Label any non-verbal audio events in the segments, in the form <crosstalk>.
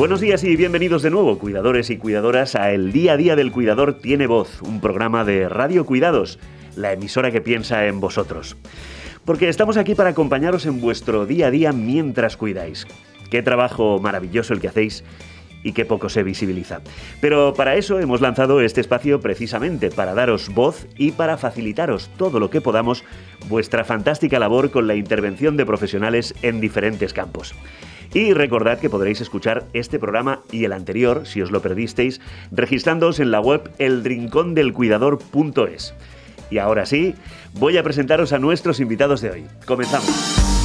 Buenos días y bienvenidos de nuevo, cuidadores y cuidadoras, a El Día a Día del Cuidador Tiene Voz, un programa de Radio Cuidados, la emisora que piensa en vosotros. Porque estamos aquí para acompañaros en vuestro día a día mientras cuidáis. Qué trabajo maravilloso el que hacéis y qué poco se visibiliza. Pero para eso hemos lanzado este espacio precisamente, para daros voz y para facilitaros todo lo que podamos vuestra fantástica labor con la intervención de profesionales en diferentes campos. Y recordad que podréis escuchar este programa y el anterior, si os lo perdisteis, registrándoos en la web eldrincondelcuidador.es. Y ahora sí, voy a presentaros a nuestros invitados de hoy. Comenzamos.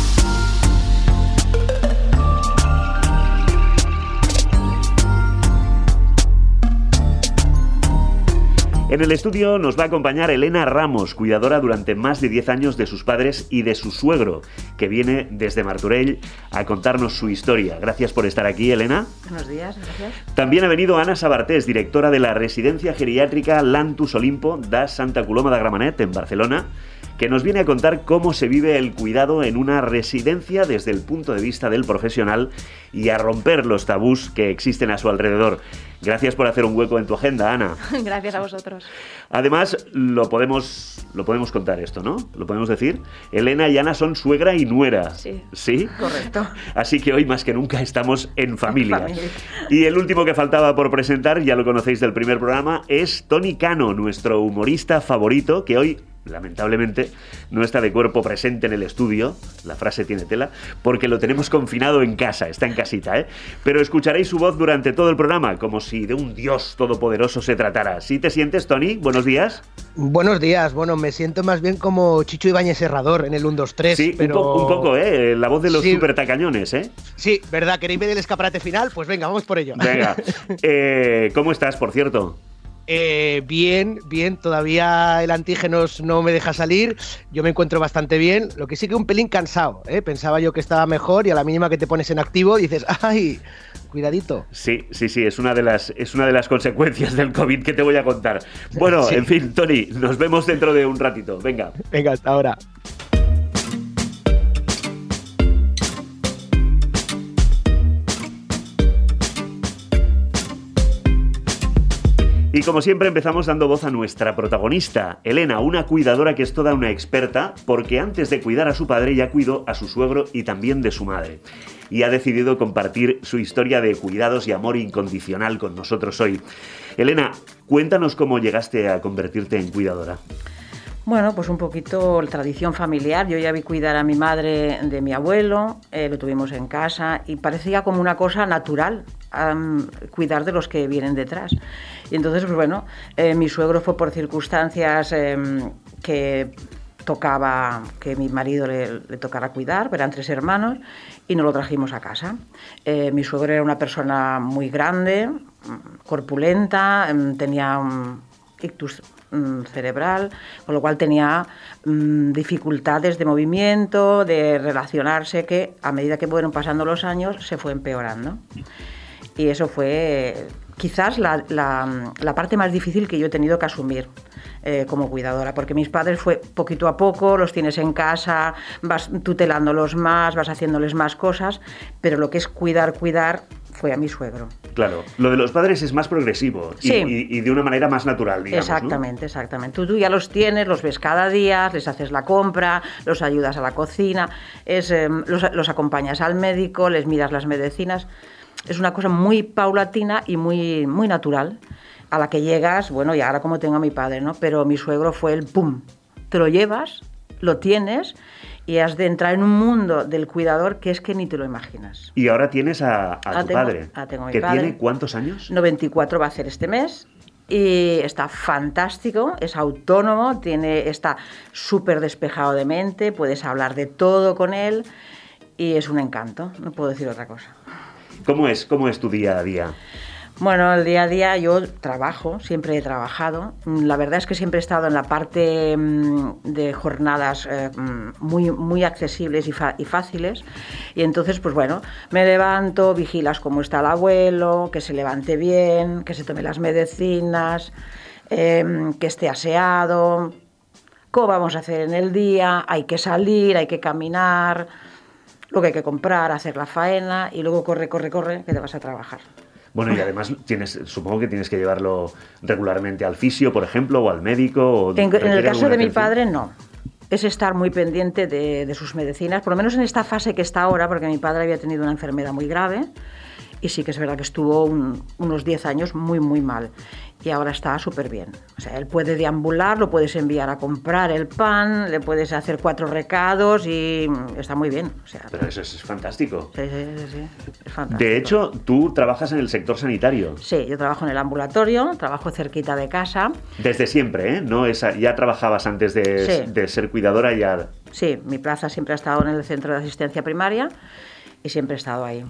En el estudio nos va a acompañar Elena Ramos, cuidadora durante más de 10 años de sus padres y de su suegro, que viene desde Marturell a contarnos su historia. Gracias por estar aquí, Elena. Buenos días, gracias. También ha venido Ana Sabartés, directora de la residencia geriátrica Lantus Olimpo da Santa Coloma de Gramanet en Barcelona que nos viene a contar cómo se vive el cuidado en una residencia desde el punto de vista del profesional y a romper los tabús que existen a su alrededor. Gracias por hacer un hueco en tu agenda, Ana. <laughs> Gracias a vosotros. Además, lo podemos, lo podemos contar esto, ¿no? Lo podemos decir. Elena y Ana son suegra y nuera. Sí. ¿Sí? Correcto. <laughs> Así que hoy más que nunca estamos en familia. familia. Y el último que faltaba por presentar, ya lo conocéis del primer programa, es Tony Cano, nuestro humorista favorito, que hoy lamentablemente, no está de cuerpo presente en el estudio, la frase tiene tela, porque lo tenemos confinado en casa, está en casita, ¿eh? Pero escucharéis su voz durante todo el programa, como si de un dios todopoderoso se tratara. ¿Sí te sientes, Tony? Buenos días. Buenos días, bueno, me siento más bien como Chicho Ibáñez Serrador en el 1, 2, 3. Sí, un, poco, ¿eh? La voz de los sí. super tacañones, ¿eh? Sí, ¿verdad? ¿Queréis ver el escaparate final? Pues venga, vamos por ello. Venga. <laughs> Eh, ¿Cómo estás, por cierto? Eh, bien, bien, todavía el antígeno no me deja salir, yo me encuentro bastante bien, lo que sí que un pelín cansado, ¿eh? pensaba yo que estaba mejor y a la mínima que te pones en activo dices, ay, cuidadito. Sí, sí, sí, es una de las, es una de las consecuencias del COVID que te voy a contar. Bueno, sí. en fin, Tony, nos vemos dentro de un ratito, venga. Venga, hasta ahora. Y como siempre empezamos dando voz a nuestra protagonista, Elena, una cuidadora que es toda una experta, porque antes de cuidar a su padre ya cuidó a su suegro y también de su madre. Y ha decidido compartir su historia de cuidados y amor incondicional con nosotros hoy. Elena, cuéntanos cómo llegaste a convertirte en cuidadora. Bueno, pues un poquito la tradición familiar. Yo ya vi cuidar a mi madre de mi abuelo, eh, lo tuvimos en casa y parecía como una cosa natural um, cuidar de los que vienen detrás. Y entonces, pues bueno, eh, mi suegro fue por circunstancias eh, que tocaba que mi marido le, tocara cuidar, eran tres hermanos, y nos lo trajimos a casa. Eh, mi suegro era una persona muy grande, corpulenta, tenía un ictus cerebral, con lo cual tenía dificultades de movimiento, de relacionarse, que a medida que fueron pasando los años se fue empeorando. Y eso fue quizás la, la, la parte más difícil que yo he tenido que asumir. Eh, como cuidadora, porque mis padres fue poquito a poco, los tienes en casa, vas tutelándolos más, vas haciéndoles más cosas, pero lo que es cuidar, cuidar, fue a mi suegro. Claro, lo de los padres es más progresivo y, Sí. y- y de una manera más natural, digamos. ¿no? Exactamente, exactamente. Tú, tú ya los tienes, los ves cada día, les haces la compra, los ayudas a la cocina, es, eh, los, los acompañas al médico, les miras las medicinas. Es una cosa muy paulatina y muy, muy natural a la que llegas, bueno, y ahora como tengo a mi padre, ¿no? Pero mi suegro fue el pum. Te lo llevas, lo tienes y has de entrar en un mundo del cuidador que es que ni te lo imaginas. Y ahora tienes a, a Ah, tu tengo- padre, ah, tengo a mi que padre. tiene cuántos años? 94 va a hacer este mes y está fantástico, es autónomo, tiene, está súper despejado de mente, puedes hablar de todo con él y es un encanto, no puedo decir otra cosa. ¿Cómo es, ¿Cómo es tu día a día? Bueno, el día a día yo trabajo, siempre he trabajado. Mm, La verdad es que siempre he estado en la parte mm, de jornadas eh, mm, muy, muy accesibles y, fáciles. Y entonces, pues bueno, me levanto, vigilas cómo está el abuelo, que se levante bien, que se tome las medicinas, em, que esté aseado, cómo vamos a hacer en el día, hay que salir, hay que caminar. Lo que hay que comprar, hacer la faena y luego corre, corre, corre, que te vas a trabajar. Bueno, y además tienes, supongo que tienes que llevarlo regularmente al fisio, por ejemplo, o al médico. O en, en el caso de mi padre, no es estar muy pendiente de, sus medicinas, por lo menos en esta fase que está ahora, porque mi padre había tenido una enfermedad muy grave y sí que es verdad que estuvo unos 10 años muy, muy mal y ahora está súper bien. O sea, él puede deambular, lo puedes enviar a comprar el pan, le puedes hacer cuatro recados y está muy bien. O sea, Pero eso es fantástico. Sí, sí, sí, es fantástico. De hecho, tú trabajas en el sector sanitario. Sí, yo trabajo en el ambulatorio, trabajo cerquita de casa. Desde siempre, ¿eh? ¿No? ya trabajabas antes de, de ser cuidadora ya. Sí, mi plaza siempre ha estado en el centro de asistencia primaria y siempre he estado ahí.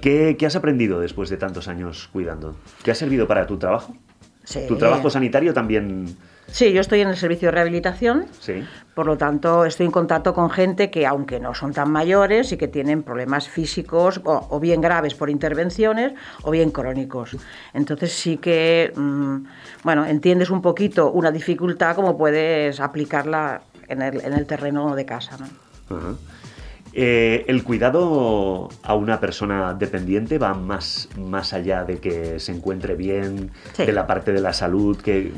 ¿Qué, has aprendido después de tantos años cuidando? ¿Qué ha servido para tu trabajo? Sí. ¿Tu trabajo sanitario también...? Sí, yo estoy en el servicio de rehabilitación, sí. por lo tanto estoy en contacto con gente que, aunque no son tan mayores y que tienen problemas físicos o, bien graves por intervenciones o bien crónicos. Entonces sí que, mm, bueno, entiendes un poquito una dificultad como puedes aplicarla en el, en el terreno de casa. ¿no? Eh, el cuidado a una persona dependiente va más, más allá de que se encuentre bien, de la parte de la salud, que,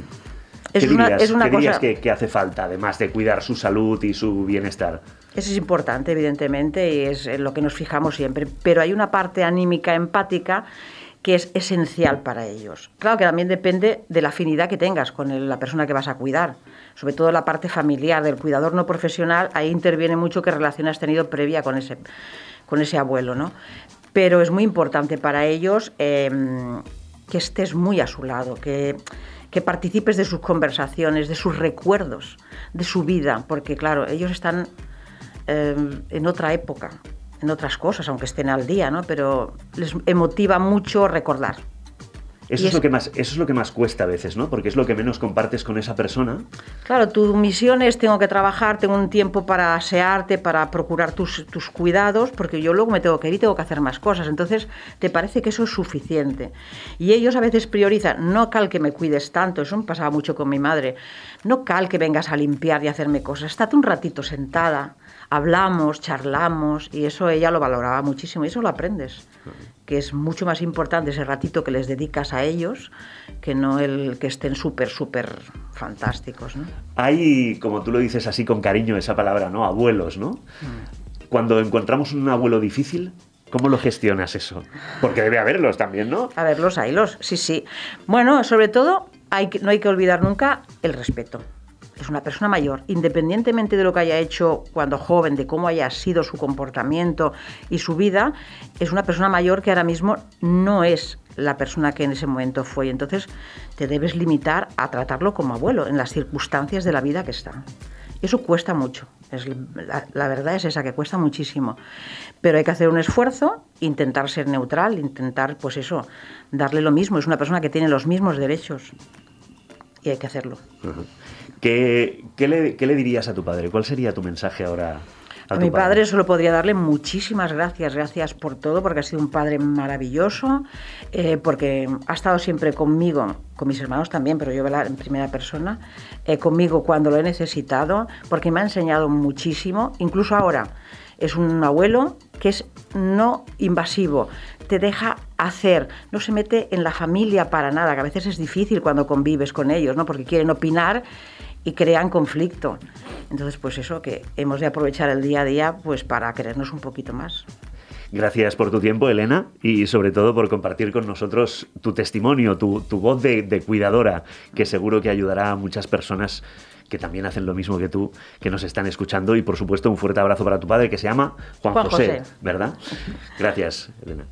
es ¿Qué una, dirías, que, hace falta, además de cuidar su salud y su bienestar? Eso es importante, evidentemente, y es en lo que nos fijamos siempre. Pero hay una parte anímica, empática, que es esencial para ellos. Claro que también depende de la afinidad que tengas con la persona que vas a cuidar sobre todo la parte familiar del cuidador no profesional, ahí interviene mucho qué relación has tenido previa con ese, con ese abuelo, ¿no? Pero es muy importante para ellos em, que estés muy a su lado, que, que participes de sus conversaciones, de sus recuerdos, de su vida, porque claro, ellos están em, en otra época, en otras cosas, aunque estén al día, ¿no? Pero les emotiva mucho recordar. Eso es, lo que más, eso es lo que más cuesta a veces, ¿no? Porque es lo que menos compartes con esa persona. Claro, tu misión es tengo que trabajar, tengo un tiempo para asearte, para procurar tus, cuidados, porque yo luego me tengo que ir y tengo que hacer más cosas. Entonces, te parece que eso es suficiente. Y ellos a veces priorizan, no cal que me cuides tanto, eso me pasaba mucho con mi madre, no cal que vengas a limpiar y hacerme cosas, estate un ratito sentada, hablamos, charlamos, y eso ella lo valoraba muchísimo, y eso lo aprendes que es mucho más importante ese ratito que les dedicas a ellos que no el que estén súper, súper fantásticos. ¿no? Hay, como tú lo dices así con cariño, esa palabra, ¿no? Abuelos, ¿no? Mm. Cuando encontramos un abuelo difícil, ¿Cómo lo gestionas eso? Porque debe haberlos también, ¿no? Haberlos, haylos, sí, sí. Bueno, sobre todo, hay no hay que olvidar nunca el respeto es una persona mayor, independientemente de lo que haya hecho cuando joven, de cómo haya sido su comportamiento y su vida, es una persona mayor que ahora mismo no es la persona que en ese momento fue. Entonces te debes limitar a tratarlo como abuelo en las circunstancias de la vida que está. Eso cuesta mucho. Es, la, la, verdad es esa, que cuesta muchísimo. Pero hay que hacer un esfuerzo, intentar ser neutral, intentar, pues eso, darle lo mismo. Es una persona que tiene los mismos derechos y hay que hacerlo. ¿Qué, le, dirías a tu padre? ¿Cuál sería tu mensaje ahora? A, mi padre? solo podría darle muchísimas gracias, gracias por todo, porque ha sido un padre maravilloso, eh, porque ha estado siempre conmigo, con mis hermanos también, pero yo en primera persona, eh, conmigo cuando lo he necesitado, porque me ha enseñado muchísimo, incluso ahora. Es un abuelo que es no invasivo, te deja hacer, no se mete en la familia para nada, que a veces es difícil cuando convives con ellos, ¿no? porque quieren opinar y crean conflicto. Entonces, pues eso, que hemos de aprovechar el día a día pues para querernos un poquito más. Gracias por tu tiempo, Elena, y sobre todo por compartir con nosotros tu testimonio, tu, voz de, cuidadora, que seguro que ayudará a muchas personas que también hacen lo mismo que tú, que nos están escuchando. Y por supuesto, un fuerte abrazo para tu padre, que se llama Juan, José, ¿verdad? Gracias, Elena.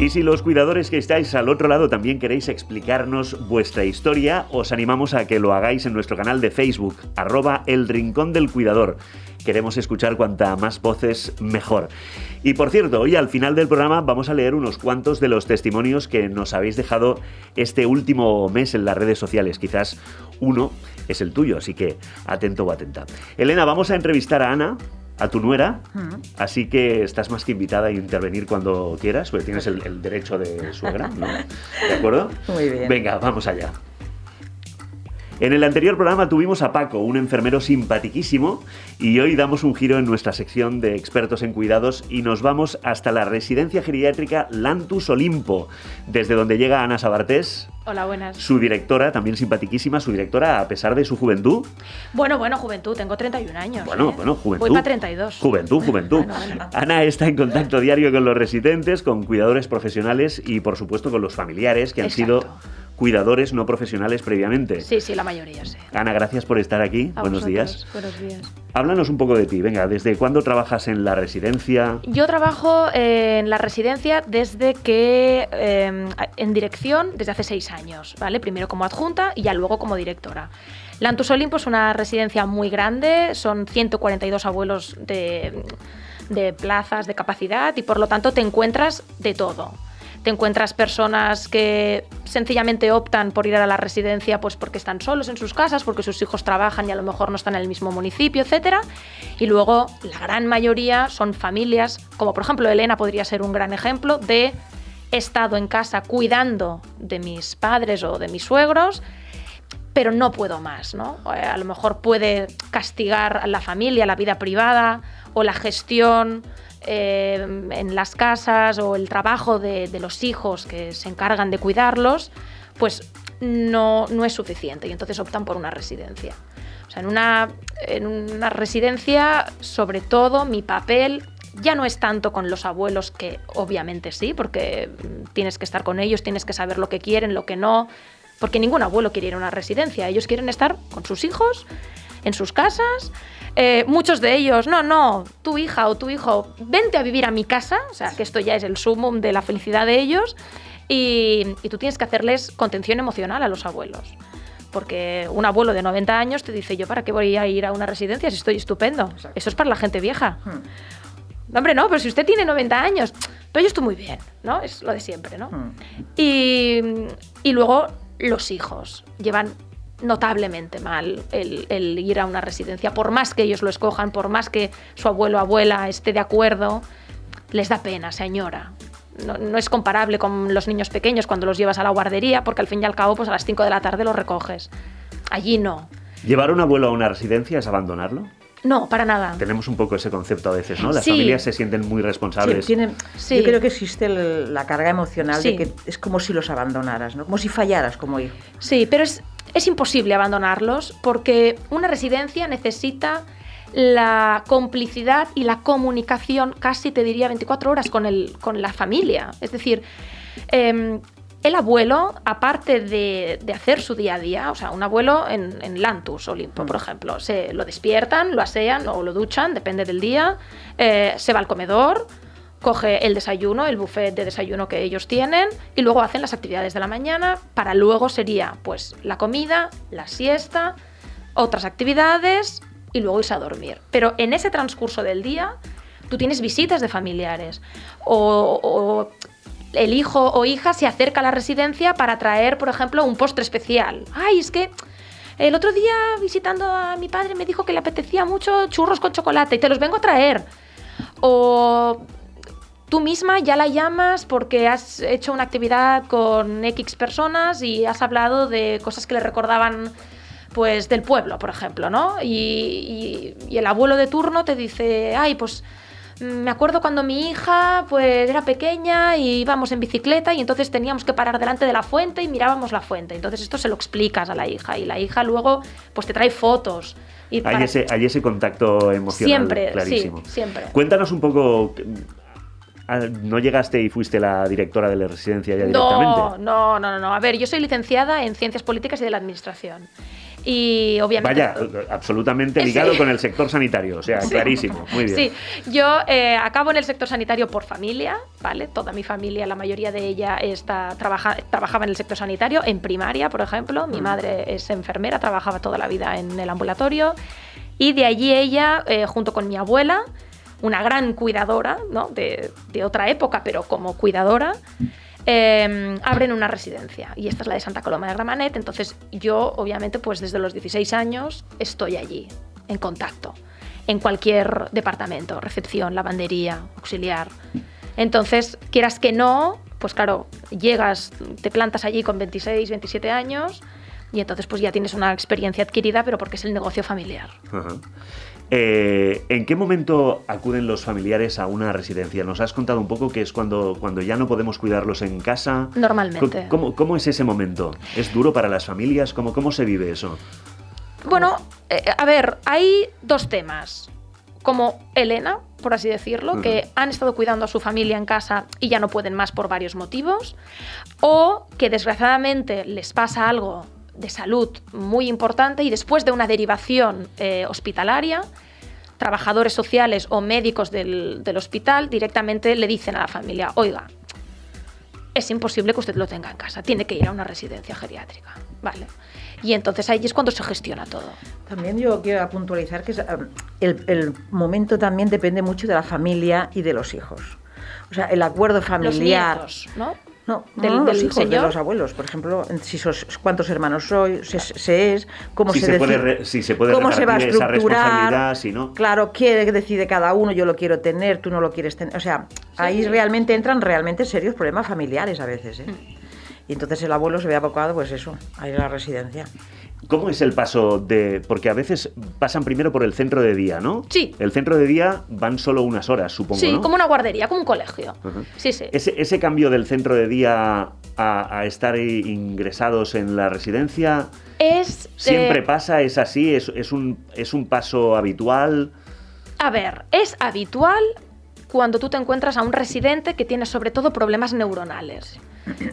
Y si los cuidadores que estáis al otro lado también queréis explicarnos vuestra historia, os animamos a que lo hagáis en nuestro canal de Facebook, arroba el rincón del cuidador. Queremos escuchar cuanta más voces mejor. Y por cierto, hoy al final del programa vamos a leer unos cuantos de los testimonios que nos habéis dejado este último mes en las redes sociales. Quizás uno es el tuyo, así que atento o atenta. Elena, vamos a entrevistar a Ana, a tu nuera, así que estás más que invitada a intervenir cuando quieras, porque tienes el, derecho de suegra, ¿no? ¿De acuerdo? Muy bien. Venga, vamos allá. En el anterior programa tuvimos a Paco, un enfermero simpaticísimo, y hoy damos un giro en nuestra sección de expertos en cuidados y nos vamos hasta la residencia geriátrica Lantus Olimpo, desde donde llega Ana Sabartés. Hola, buenas. Su directora, también simpaticísima, su directora a pesar de su juventud. Bueno, bueno, juventud, tengo 31 años. Bueno, ¿eh? bueno, juventud. Voy para 32. Juventud, juventud. Bueno, bueno. Ana está en contacto diario con los residentes, con cuidadores profesionales y por supuesto con los familiares que han Exacto. sido cuidadores no profesionales previamente. Sí, sí, la mayoría, sí. Ana, gracias por estar aquí. A Buenos vosotros, días. Buenos días. Háblanos un poco de ti. Venga, ¿desde cuándo trabajas en la residencia? Yo trabajo en la residencia desde que, eh, en dirección, desde hace seis años, ¿vale? Primero como adjunta y ya luego como directora. Lantus Olimpo es una residencia muy grande, son 142 abuelos de, de plazas de capacidad y por lo tanto te encuentras de todo. Te encuentras personas que sencillamente optan por ir a la residencia pues porque están solos en sus casas, porque sus hijos trabajan y a lo mejor no están en el mismo municipio, etcétera. Y luego la gran mayoría son familias, como por ejemplo Elena podría ser un gran ejemplo de he estado en casa cuidando de mis padres o de mis suegros, pero no puedo más, ¿no? Eh, A lo mejor puede castigar a la familia, la vida privada o la gestión eh, en las casas o el trabajo de, de los hijos que se encargan de cuidarlos, pues no, no es suficiente y entonces optan por una residencia. O sea, en una, en una residencia, sobre todo, mi papel ya no es tanto con los abuelos, que obviamente sí, porque tienes que estar con ellos, tienes que saber lo que quieren, lo que no, porque ningún abuelo quiere ir a una residencia, ellos quieren estar con sus hijos, en sus casas. Eh, muchos de ellos, no, no, tu hija o tu hijo, vente a vivir a mi casa, o sea, que esto ya es el sumum de la felicidad de ellos, y, y tú tienes que hacerles contención emocional a los abuelos. Porque un abuelo de 90 años te dice, yo para qué voy a ir a una residencia si estoy estupendo. Eso es para la gente vieja. Hmm. No, hombre, no, pero si usted tiene 90 años, pero yo estoy muy bien, ¿no? Es lo de siempre, ¿no? Hmm. Y, y luego los hijos llevan notablemente mal el, ir a una residencia, por más que ellos lo escojan, por más que su abuelo o abuela esté de acuerdo, les da pena, se añora. No, no es comparable con los niños pequeños cuando los llevas a la guardería, porque al fin y al cabo, pues a las 5 de la tarde los recoges. Allí no. ¿Llevar un abuelo a una residencia es abandonarlo? No, para nada. Tenemos un poco ese concepto a veces, ¿no? Las Sí. familias se sienten muy Sí, responsables. tiene- Sí. Yo creo que existe el- la carga emocional Sí. de que es como si los abandonaras, ¿no? Como si fallaras como hijo. Sí, pero es, es imposible abandonarlos porque una residencia necesita la complicidad y la comunicación, casi te diría 24 horas con, el, con la familia. Es decir, em, el abuelo, aparte de, de hacer su día a día, o sea, un abuelo en, en Lantus, Olimpo, por ejemplo, se lo despiertan, lo asean o lo duchan, depende del día, eh, se va al comedor, coge el desayuno, el buffet de desayuno que ellos tienen y luego hacen las actividades de la mañana para luego sería pues la comida, la siesta, otras actividades y luego irse a dormir. Pero en ese transcurso del día tú tienes visitas de familiares o, o el hijo o hija se acerca a la residencia para traer, por ejemplo, un postre especial. Ay, es que el otro día visitando a mi padre me dijo que le apetecía mucho churros con chocolate y te los vengo a traer. O tú misma ya la llamas porque has hecho una actividad con X personas y has hablado de cosas que le recordaban pues del pueblo, por ejemplo, ¿no? Y, y- y el abuelo de turno te dice, ay, pues me acuerdo cuando mi hija pues era pequeña y íbamos en bicicleta y entonces teníamos que parar delante de la fuente y mirábamos la fuente. Entonces esto se lo explicas a la hija y la hija luego pues te trae fotos. Y Hay para- ese, hay ese contacto emocional Siempre, clarísimo. sí, siempre. Cuéntanos un poco. ah, ¿No llegaste y fuiste la directora de la residencia ya directamente? No, no, no, no, no. A ver, yo soy licenciada en Ciencias Políticas y de la Administración. Y obviamente... Vaya, absolutamente ligado Sí. con el sector sanitario, o sea, clarísimo. Muy bien. Sí, yo eh, acabo en el sector sanitario por familia, ¿vale? Toda mi familia, la mayoría de ella está, trabaja, trabajaba en el sector sanitario, en primaria, por ejemplo. Mm. Mi madre es enfermera, trabajaba toda la vida en el ambulatorio. Y de allí ella, eh, junto con mi abuela, una gran cuidadora, ¿no? De, de otra época, pero como cuidadora, eh, abren una residencia. Y esta es la de Santa Coloma de Gramanet. Entonces yo, obviamente, pues desde los 16 años estoy allí, en contacto, en cualquier departamento, recepción, lavandería, auxiliar. Entonces, quieras que no, pues claro, llegas, te plantas allí con 26, 27 años, Y entonces pues ya tienes una experiencia adquirida, pero porque es el negocio familiar. Eh, ¿En qué momento acuden los familiares a una residencia? Nos has contado un poco que es cuando, cuando ya no podemos cuidarlos en casa. Normalmente. ¿Cómo, cómo es ese momento? ¿Es duro para las familias? ¿Cómo, cómo se vive eso? Bueno, eh, a ver, hay dos temas. Como Elena, por así decirlo, que han estado cuidando a su familia en casa y ya no pueden más por varios motivos, o que desgraciadamente les pasa algo de salud muy importante y después de una derivación eh, hospitalaria, trabajadores sociales o médicos del, del hospital directamente le dicen a la familia, oiga, es imposible que usted lo tenga en casa, tiene que ir a una residencia geriátrica. Vale. Y entonces ahí es cuando se gestiona todo. También yo quiero puntualizar que um, el, el momento también depende mucho de la familia y de los hijos. O sea, el acuerdo Los familiar. nietos, ¿no? No, Del- no, los hijos de los abuelos, por ejemplo, si sos, cuántos hermanos soy, se, se es, cómo Si se, se puede deci- re- si se puede cómo se va a esa estructurar, responsabilidad, si no. claro, qué decide cada uno, yo lo quiero tener, tú no lo quieres tener, o sea, ahí realmente entran realmente serios problemas familiares a veces, ¿eh? Mm. Y entonces el abuelo se ve abocado, pues eso, a ir a la residencia. ¿Cómo es el paso de.? Porque a veces pasan primero por el centro de día, ¿no? Sí. El centro de día van solo unas horas, supongo. sí, ¿no? como una guardería, como un colegio. Sí, sí. Ese, ese cambio del centro de día a, a estar ingresados en la residencia, Es. ¿siempre eh, pasa? ¿Es así? ¿Es, es un, ¿Es un paso habitual? A ver, es habitual cuando tú te encuentras a un residente que tiene sobre todo problemas neuronales.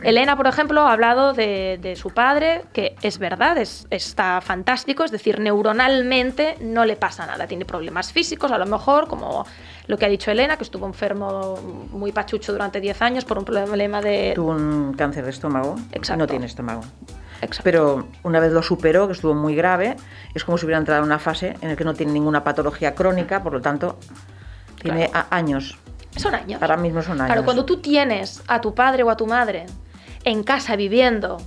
Elena, por ejemplo, ha hablado de, de su padre, que es verdad, es- está fantástico, es decir, neuronalmente no le pasa nada. Tiene problemas físicos, a lo mejor, como lo que ha dicho Elena, que estuvo enfermo muy pachucho durante 10 años por un problema de... Tuvo un cáncer de estómago, Exacto. no tiene estómago. Exacto. Pero una vez lo superó, que estuvo muy grave, es como si hubiera entrado en una fase en la que no tiene ninguna patología crónica, por lo tanto, tiene Claro. años. Son años. Ahora mismo son años. Claro, cuando tú tienes a tu padre o a tu madre en casa viviendo,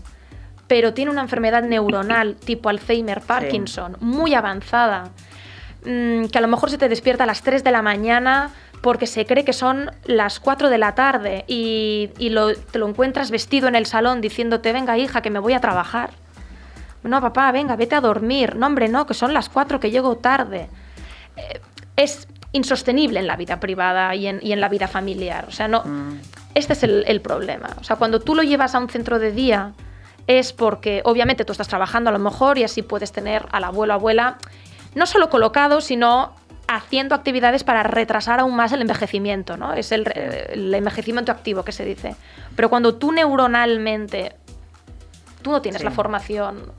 pero tiene una enfermedad neuronal <coughs> tipo Alzheimer, Parkinson, muy avanzada, mm, que a lo mejor se te despierta a las 3 de la mañana porque se cree que son las 4 de la tarde y, y lo- te lo encuentras vestido en el salón diciéndote, venga hija, que me voy a trabajar. No, papá, venga, vete a dormir. No, hombre, no, que son las 4 que llego tarde Eh, es insostenible en la vida privada y en, y en la vida familiar. O sea, no. Mm. Este es el, el problema. O sea, cuando tú lo llevas a un centro de día es porque obviamente tú estás trabajando a lo mejor y así puedes tener al abuelo o abuela no solo colocado, sino haciendo actividades para retrasar aún más el envejecimiento, ¿no? Es el, el envejecimiento activo que se dice. Pero cuando tú neuronalmente tú no tienes Sí. la formación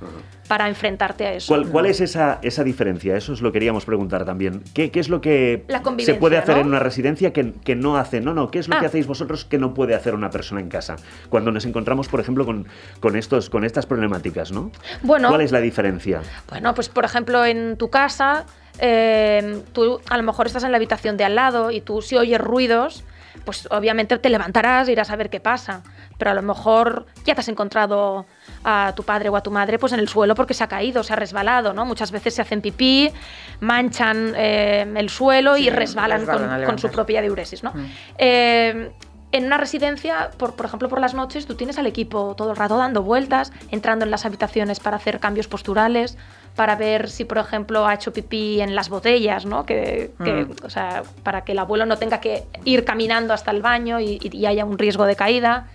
para enfrentarte a eso. ¿Cuál, cuál es esa, esa diferencia? Eso os lo queríamos preguntar también. ¿Qué, qué es lo que se puede hacer ¿no? en una residencia que, que no hace? No, no, ¿qué es lo Ah. que hacéis vosotros que no puede hacer una persona en casa? Cuando nos encontramos, por ejemplo, con, con, estos, con estas problemáticas, ¿no? Bueno, ¿Cuál es la diferencia? Bueno, pues por ejemplo en tu casa, eh, tú a lo mejor estás en la habitación de al lado y tú si oyes ruidos, pues obviamente te levantarás, irás a ver qué pasa. Pero a lo mejor ya te has encontrado a tu padre o a tu madre pues en el suelo porque se ha caído, se ha resbalado, ¿no? Muchas veces se hacen pipí, manchan eh, el suelo y resbalan, resbalan con, su propia diuresis, ¿no? Mm. Eh, en una residencia, por, por ejemplo, por las noches, tú tienes al equipo todo el rato dando vueltas, entrando en las habitaciones para hacer cambios posturales, para ver si, por ejemplo, ha hecho pipí en las botellas, ¿no? Que, que, Mm. o sea, para que el abuelo no tenga que ir caminando hasta el baño y, y haya un riesgo de caída.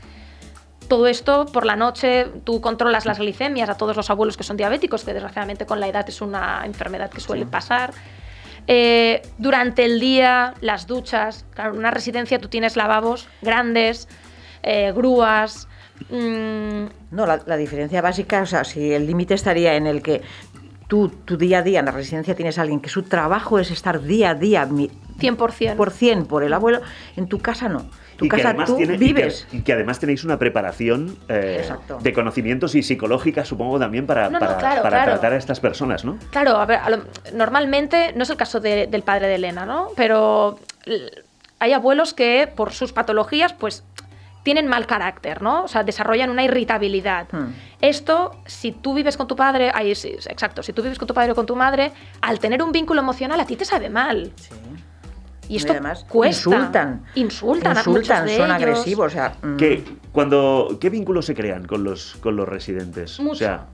Todo esto por la noche, tú controlas las glicemias a todos los abuelos que son diabéticos, que desgraciadamente con la edad es una enfermedad que suele Sí. pasar. Eh, durante el día, las duchas. Claro, en una residencia tú tienes lavabos grandes, eh, grúas. mm, No, la, la diferencia básica, o sea, si el límite estaría en el que tú, tu día a día en la residencia tienes a alguien que su trabajo es estar día a día mi- 100%. por cien por el abuelo, en tu casa no. Tu Y que, casa además tú tiene- y que- vives. y que además tenéis una preparación eh, de conocimientos y psicológica, supongo, también para, No, no, para, claro, para claro. tratar a estas personas, ¿no? Claro, a ver, a lo- normalmente no es el caso de- del padre de Elena, ¿no? Pero hay abuelos que por sus patologías, pues tienen mal carácter, ¿no? O sea, desarrollan una irritabilidad. Hmm. Esto, si tú vives con tu padre, ahí sí, exacto, si tú vives con tu padre o con tu madre, al tener un vínculo emocional a ti te sabe mal. Sí. Y esto además cuesta. insultan. Insultan, a muchos Insultan, de son ellos. agresivos. O sea, mm, ¿Qué, cuando, ¿Qué vínculos se crean con los, con los residentes? O Mucho. sea,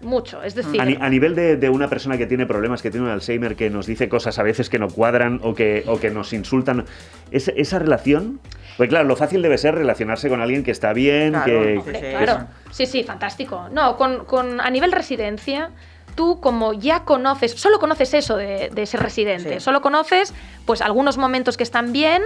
mucho. Es decir, A, ni- a nivel de, de una persona que tiene problemas, que tiene un Alzheimer, que nos dice cosas a veces que no cuadran o que, o que nos insultan, ¿es- esa relación? Pues claro, lo fácil debe ser relacionarse con alguien que está bien, Claro, que, hombre, que- Claro, sí, sí, fantástico. No, con, con- a nivel residencia, tú como ya conoces, solo conoces eso de, de ese residente, Sí. solo conoces pues algunos momentos que están bien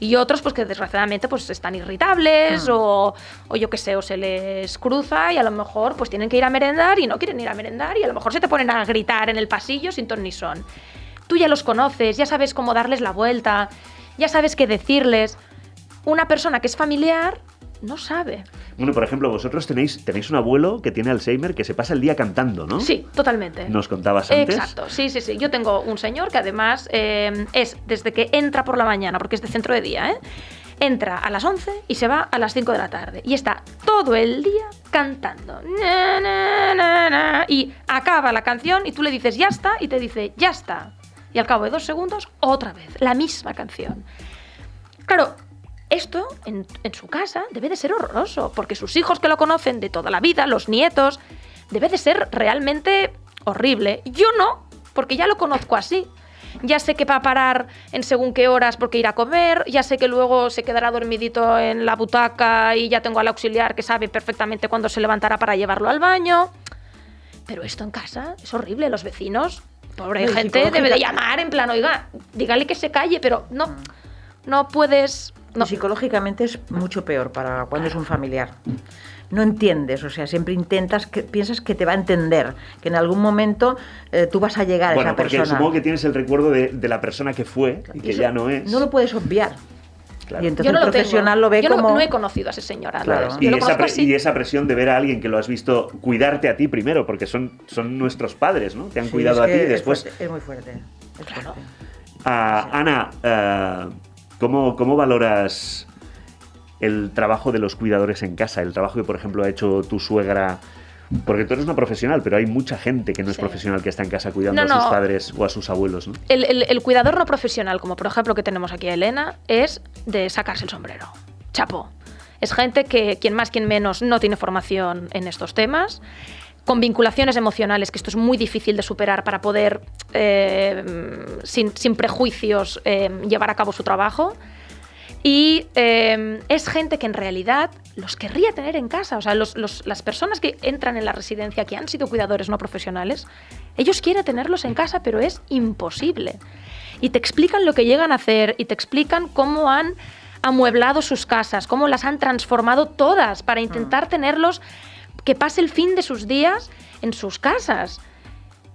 y otros pues que desgraciadamente pues están irritables Mm. o, o yo qué sé, o se les cruza y a lo mejor pues tienen que ir a merendar y no quieren ir a merendar y a lo mejor se te ponen a gritar en el pasillo sin ton ni son. Tú ya los conoces, ya sabes cómo darles la vuelta, ya sabes qué decirles. Una persona que es familiar no sabe. Bueno, por ejemplo, vosotros tenéis, tenéis un abuelo que tiene Alzheimer que se pasa el día cantando, ¿no? Sí, totalmente. Nos contabas antes. Exacto, sí, sí, sí. Yo tengo un señor que además eh, es desde que entra por la mañana, porque es de centro de día, ¿eh? Entra a las 11 y se va a las 5 de la tarde. Y está todo el día cantando. Na, na, na, na. y acaba la canción y tú le dices ya está y te dice ya está. Y al cabo de dos segundos, otra vez, la misma canción. Claro, esto en, en su casa debe de ser horroroso, porque sus hijos que lo conocen de toda la vida, los nietos, debe de ser realmente horrible. Yo no, porque ya lo conozco así. Ya sé que va a parar en según qué horas porque irá a comer, ya sé que luego se quedará dormidito en la butaca y ya tengo al auxiliar que sabe perfectamente cuándo se levantará para llevarlo al baño. Pero esto en casa es horrible, los vecinos, pobre No, gente, debe de llamar en plan, oiga, dígale que se calle, pero no, no puedes... Y No. psicológicamente es mucho peor para cuando es un familiar. No entiendes, o sea, siempre intentas, que piensas que te va a entender, que en algún momento eh, tú vas a llegar a Bueno, esa porque persona. supongo que tienes el recuerdo de, de la persona que fue y que eso ya no es. No lo puedes obviar. Claro. Y entonces Yo no el lo profesional tengo. lo ve Yo no- como... no, he conocido a ese señor. Claro. Y lo esa, pre- y esa presión de ver a alguien que lo has visto cuidarte a ti primero, porque son, son nuestros padres, ¿no? Te han Sí, cuidado es a ti y es después. fuerte, Es, muy fuerte. es Claro. fuerte. Ah, Ana, ah, ¿cómo, ¿cómo valoras el trabajo de los cuidadores en casa? El trabajo que, por ejemplo, ha hecho tu suegra. Porque tú eres una profesional, pero hay mucha gente que no es Sí. profesional que está en casa cuidando No, a sus padres o a sus abuelos, ¿no? El, el- el cuidador no profesional, como por ejemplo que tenemos aquí a Elena, es de sacarse el sombrero. Chapo. Es gente que, quien más, quien menos, no tiene formación en estos temas, con vinculaciones emocionales, que esto es muy difícil de superar para poder, eh, sin, sin prejuicios, eh, llevar a cabo su trabajo. Y eh, es gente que en realidad los querría tener en casa. O sea, los- los- las personas que entran en la residencia, que han sido cuidadores no profesionales, ellos quieren tenerlos en casa, pero es imposible. Y te explican lo que llegan a hacer y te explican cómo han amueblado sus casas, cómo las han transformado todas para intentar tenerlos que pase el fin de sus días en sus casas.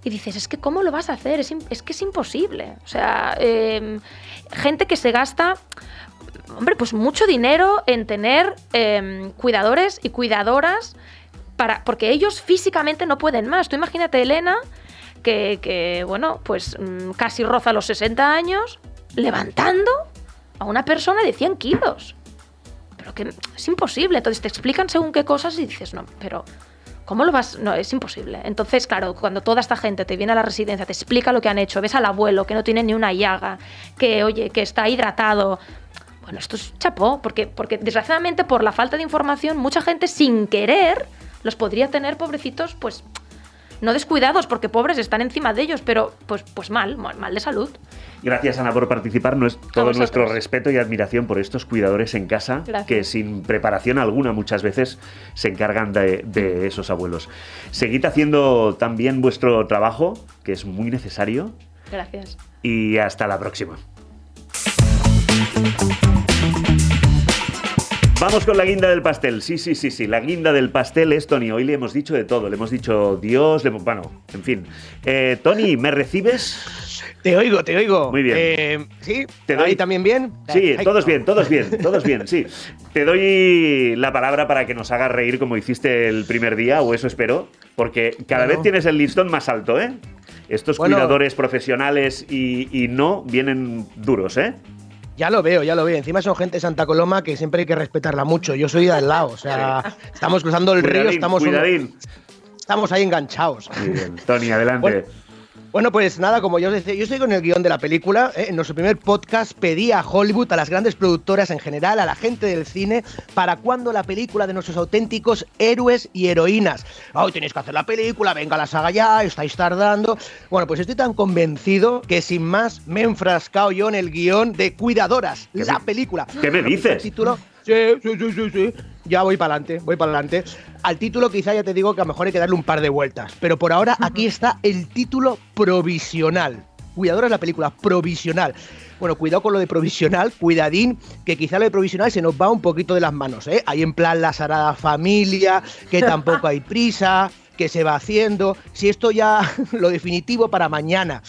Y dices, es que ¿cómo lo vas a hacer? Es, es que es imposible. O sea, eh, gente que se gasta, hombre, pues mucho dinero en tener eh, cuidadores y cuidadoras, para, porque ellos físicamente no pueden más. Tú imagínate, Elena, que, que, bueno, pues mm, casi roza los 60 años, levantando a una persona de 100 kilos. Pero que es imposible. Entonces te explican según qué cosas y dices, no, pero ¿cómo lo vas? No, es imposible. Entonces, claro, cuando toda esta gente te viene a la residencia, te explica lo que han hecho, ves al abuelo que no tiene ni una llaga, que, oye, que está hidratado. Bueno, esto es chapó, porque, porque desgraciadamente por la falta de información, mucha gente sin querer los podría tener, pobrecitos, pues no descuidados, porque pobres están encima de ellos, pero pues, pues mal, mal mal de salud. Gracias, Ana, por participar. No es todo nuestro respeto y admiración por estos cuidadores en casa Gracias. que sin preparación alguna muchas veces se encargan de, de esos abuelos. Seguid haciendo también vuestro trabajo, que es muy necesario, Gracias. y hasta la próxima. Vamos con la guinda del pastel. Sí, sí, sí, sí. La guinda del pastel es Tony. Hoy le hemos dicho de todo. Le hemos dicho Dios, le hemos- bueno, en fin. Eh, Tony, ¿me recibes? Te oigo, te oigo. Muy bien. Eh, ¿Sí? Te doy- ¿Ahí también bien? Sí, Perfecto. todos bien, todos bien, todos bien, sí. Te doy la palabra para que nos hagas reír como hiciste el primer día, o eso espero, porque cada Bueno. vez tienes el listón más alto, ¿eh? Estos Bueno. cuidadores profesionales y, y no vienen duros, ¿eh? Ya lo veo, ya lo veo. Encima son gente de Santa Coloma que siempre hay que respetarla mucho. Yo soy de al lado, o sea, estamos cruzando el río, estamos, cuidadín. estamos ahí enganchados. Muy bien. Tony, adelante. Bueno, Bueno, pues nada, como yo os decía, yo estoy con el guion de la película. ¿eh? En nuestro primer podcast pedí a Hollywood, a las grandes productoras en general, a la gente del cine, para cuando la película de nuestros auténticos héroes y heroínas. Hoy tenéis que hacer la película, venga la saga ya, estáis tardando. Bueno, pues estoy tan convencido que sin más me he enfrascado yo en el guion de Cuidadoras, la película. ¿Qué me dices? título, Sí, sí, sí, sí, sí. Ya voy para adelante, voy para adelante. Al título quizá ya te digo que a lo mejor hay que darle un par de vueltas. Pero por ahora aquí está el título provisional. Cuidadora es la película, provisional. Bueno, cuidado con lo de provisional, cuidadín, que quizá lo de provisional se nos va un poquito de las manos, ¿eh? Hay en plan la sarada familia, que tampoco hay prisa, que se va haciendo. Si esto ya <laughs> lo definitivo para mañana.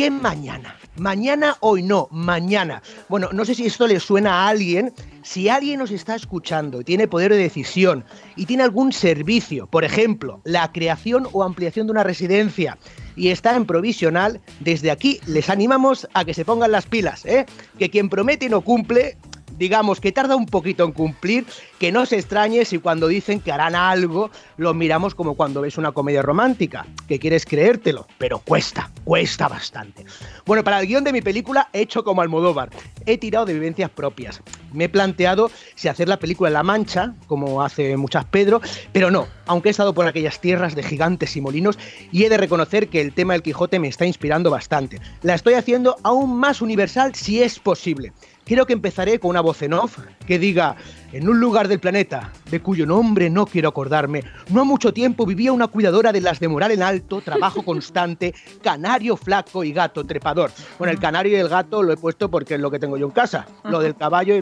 ¿Qué mañana? Mañana hoy no, mañana. Bueno, no sé si esto le suena a alguien. Si alguien nos está escuchando y tiene poder de decisión y tiene algún servicio, por ejemplo, la creación o ampliación de una residencia y está en provisional, desde aquí les animamos a que se pongan las pilas, ¿eh? Que quien promete y no cumple, digamos que tarda un poquito en cumplir, que no se extrañe si cuando dicen que harán algo, lo miramos como cuando ves una comedia romántica, que quieres creértelo, pero cuesta, cuesta bastante. Bueno, para el guion de mi película he hecho como Almodóvar, he tirado de vivencias propias. Me he planteado si hacer la película en La Mancha, como hace muchas Pedro, pero no, aunque he estado por aquellas tierras de gigantes y molinos, y he de reconocer que el tema del Quijote me está inspirando bastante. La estoy haciendo aún más universal si es posible. Creo que empezaré con una voz en off que diga, en un lugar del planeta, de cuyo nombre no quiero acordarme, no ha mucho tiempo vivía una cuidadora de las de moral en alto, trabajo constante, <laughs> canario flaco y gato trepador. Bueno, el canario y el gato lo he puesto porque es lo que tengo yo en casa. Lo del caballo,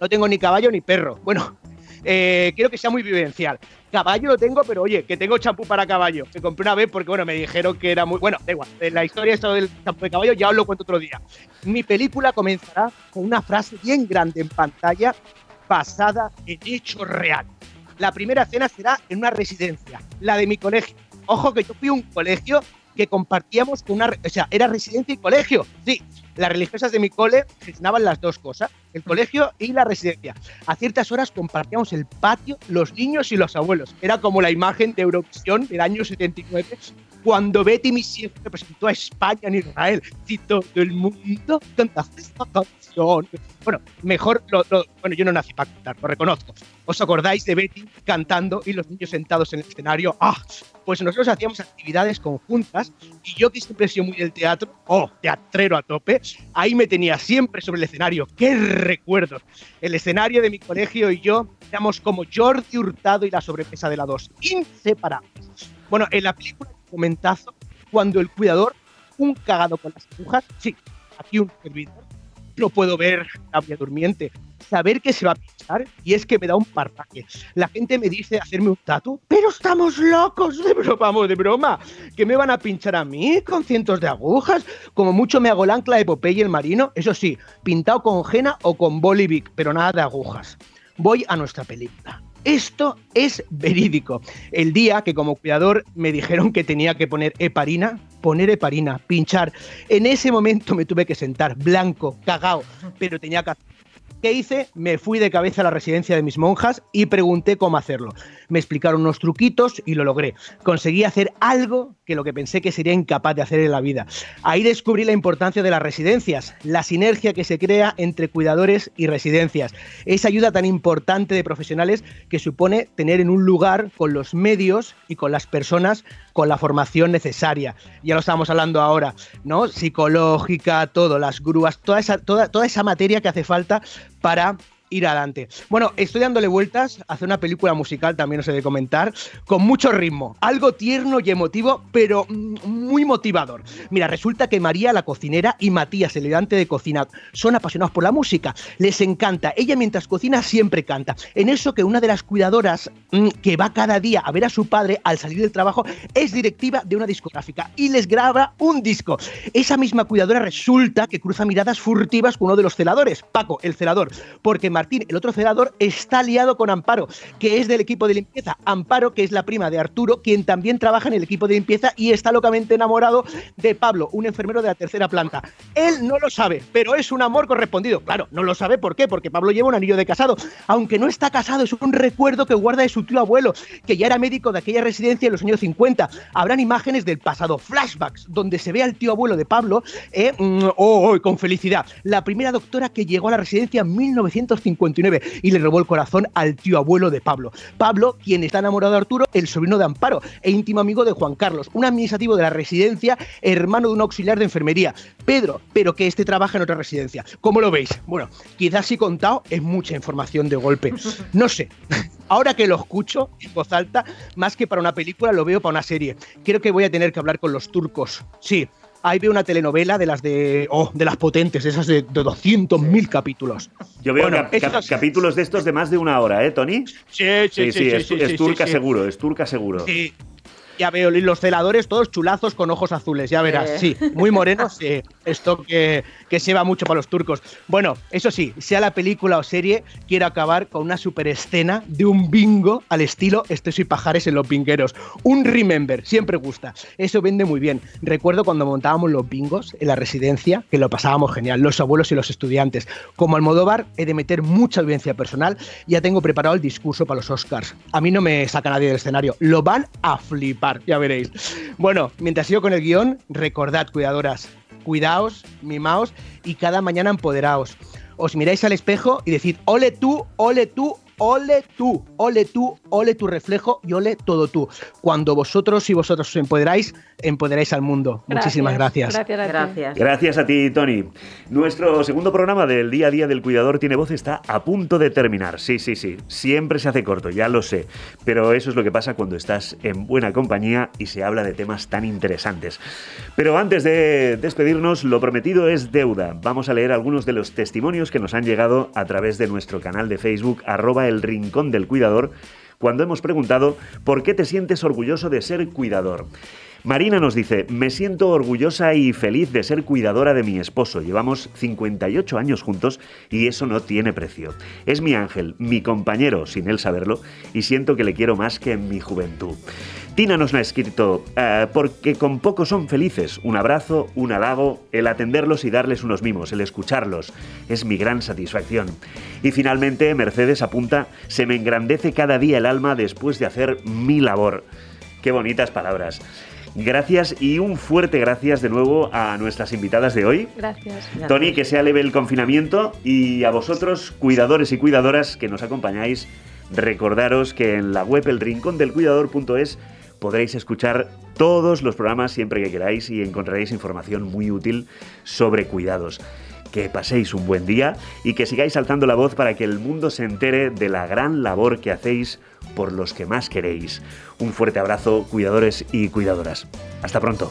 no tengo ni caballo ni perro. Bueno, eh, quiero que sea muy vivencial. Caballo lo tengo, pero oye, que tengo champú para caballo. Me compré una vez porque, bueno, me dijeron que era muy. Bueno, da igual. La historia esto del champú de caballo ya os lo cuento otro día. Mi película comenzará con una frase bien grande en pantalla basada en hechos reales. La primera escena será en una residencia, la de mi colegio. Ojo que yo fui a un colegio que compartíamos con una. O sea, era residencia y colegio. Sí, las religiosas de mi cole gestionaban las dos cosas, el colegio y la residencia. A ciertas horas compartíamos el patio, los niños y los abuelos. Era como la imagen de Eurovisión del año 79, cuando Betty Missier representó a España en Israel. Y todo el mundo canta esta canción. Bueno, mejor, lo, lo, bueno, yo no nací para cantar, lo reconozco. ¿Os acordáis de Betty cantando y los niños sentados en el escenario? ¡Ah! Pues nosotros hacíamos actividades conjuntas y yo que siempre he sido muy del teatro, ¡oh! Teatrero a tope, ahí me tenía siempre sobre el escenario. ¡Qué recuerdos! El escenario de mi colegio y yo éramos como Jordi Hurtado y la sobrepesa de la 2, inseparables. Bueno, en la película comentazo, cuando el cuidador, un cagado con las agujas, sí, aquí un servidor, no puedo ver la vía durmiente, saber que se va a pinchar y es que me da un parpaque. La gente me dice hacerme un tatu, pero estamos locos, de broma, vamos, de broma, que me van a pinchar a mí con cientos de agujas, como mucho me hago el ancla de Popeye el marino, eso sí, pintado con jena o con bolivic, pero nada de agujas. Voy a nuestra película. Esto es verídico. El día que como cuidador me dijeron que tenía que poner heparina, poner heparina, pinchar, en ese momento me tuve que sentar, blanco, cagao, pero tenía que ¿Qué hice? Me fui de cabeza a la residencia de mis monjas y pregunté cómo hacerlo. Me explicaron unos truquitos y lo logré. Conseguí hacer algo que lo que pensé que sería incapaz de hacer en la vida. Ahí descubrí la importancia de las residencias, la sinergia que se crea entre cuidadores y residencias, esa ayuda tan importante de profesionales que supone tener en un lugar con los medios y con las personas con la formación necesaria. Ya lo estamos hablando ahora, ¿no? Psicológica, todo, las grúas, toda esa, toda, toda esa materia que hace falta para ir adelante. Bueno, estoy dándole vueltas a hacer una película musical, también os he de comentar, con mucho ritmo, algo tierno y emotivo, pero muy motivador. Mira, resulta que María, la cocinera, y Matías, el ayudante de cocina, son apasionados por la música, les encanta. Ella mientras cocina siempre canta. En eso que una de las cuidadoras que va cada día a ver a su padre al salir del trabajo es directiva de una discográfica y les graba un disco. Esa misma cuidadora resulta que cruza miradas furtivas con uno de los celadores, Paco, el celador, porque Martín, el otro celador, está liado con Amparo, que es del equipo de limpieza. Amparo, que es la prima de Arturo, quien también trabaja en el equipo de limpieza y está locamente enamorado de Pablo, un enfermero de la tercera planta. Él no lo sabe, pero es un amor correspondido. Claro, no lo sabe por qué, porque Pablo lleva un anillo de casado. Aunque no está casado, es un recuerdo que guarda de su tío abuelo, que ya era médico de aquella residencia en los años 50. Habrán imágenes del pasado, flashbacks, donde se ve al tío abuelo de Pablo, eh, mm, oh, oh, con felicidad. La primera doctora que llegó a la residencia en 1959 y le robó el corazón al tío abuelo de Pablo. Pablo, quien está enamorado de Arturo, el sobrino de Amparo e íntimo amigo de Juan Carlos, un administrativo de la residencia, hermano de un auxiliar de enfermería. Pedro, pero que este trabaja en otra residencia. ¿Cómo lo veis? Bueno, quizás si contado es mucha información de golpe. <laughs> No sé. Ahora que lo escucho en voz alta, más que para una película, lo veo para una serie. Creo que voy a tener que hablar con los turcos. Sí, ahí veo una telenovela de las de oh, de las potentes, esas de, de 200.000 capítulos. Yo veo Bueno, cap- cap- estos- capítulos de estos de más de una hora, ¿eh, Tony? Sí, sí, sí, es, sí, es sí, turca sí, sí. seguro, es turca seguro. Sí. Ya veo, y los celadores todos chulazos con ojos azules, ya verás. Eh. Sí, muy morenos, sí. <laughs> Esto que, que se va mucho para los turcos. Bueno, eso sí, sea la película o serie, quiero acabar con una super escena de un bingo al estilo Estes y Pajares en los bingueros. Un remember, siempre gusta. Eso vende muy bien. Recuerdo cuando montábamos los bingos en la residencia, que lo pasábamos genial, los abuelos y los estudiantes. Como Almodóvar, he de meter mucha vivencia personal. Ya tengo preparado el discurso para los Oscars. A mí no me saca nadie del escenario. Lo van a flipar, ya veréis. Bueno, mientras sigo con el guion, recordad, cuidadoras, cuidaos, mimaos y cada mañana empoderaos. Os miráis al espejo y decid, ole tú, ole tú, ole tú, ole tú, ole tu reflejo y ole todo tú. Cuando vosotros y vosotros os empoderáis, empoderáis al mundo. Muchísimas gracias. Gracias. a ti. Gracias. Gracias a ti, Tony. Nuestro segundo programa del día a día del cuidador tiene voz está a punto de terminar. Sí, sí, sí. Siempre se hace corto, ya lo sé. Pero eso es lo que pasa cuando estás en buena compañía y se habla de temas tan interesantes. Pero antes de despedirnos, lo prometido es deuda. Vamos a leer algunos de los testimonios que nos han llegado a través de nuestro canal de Facebook, arroba el rincón del cuidador, cuando hemos preguntado por qué te sientes orgulloso de ser cuidador. Marina nos dice, me siento orgullosa y feliz de ser cuidadora de mi esposo. Llevamos 58 años juntos y eso no tiene precio. Es mi ángel, mi compañero, sin él saberlo, y siento que le quiero más que en mi juventud. Tina nos ha escrito, "Eh, porque con poco son felices. Un abrazo, un halago, el atenderlos y darles unos mimos, el escucharlos. Es mi gran satisfacción. Y finalmente, Mercedes apunta, se me engrandece cada día el alma después de hacer mi labor. Qué bonitas palabras. Gracias y un fuerte gracias de nuevo a nuestras invitadas de hoy. Gracias. Gracias. Tony, que sea leve el confinamiento y a vosotros, cuidadores y cuidadoras que nos acompañáis, recordaros que en la web elrincondelcuidador.es podréis escuchar todos los programas siempre que queráis y encontraréis información muy útil sobre cuidados. Que paséis un buen día y que sigáis alzando la voz para que el mundo se entere de la gran labor que hacéis por los que más queréis. Un fuerte abrazo, cuidadores y cuidadoras. Hasta pronto.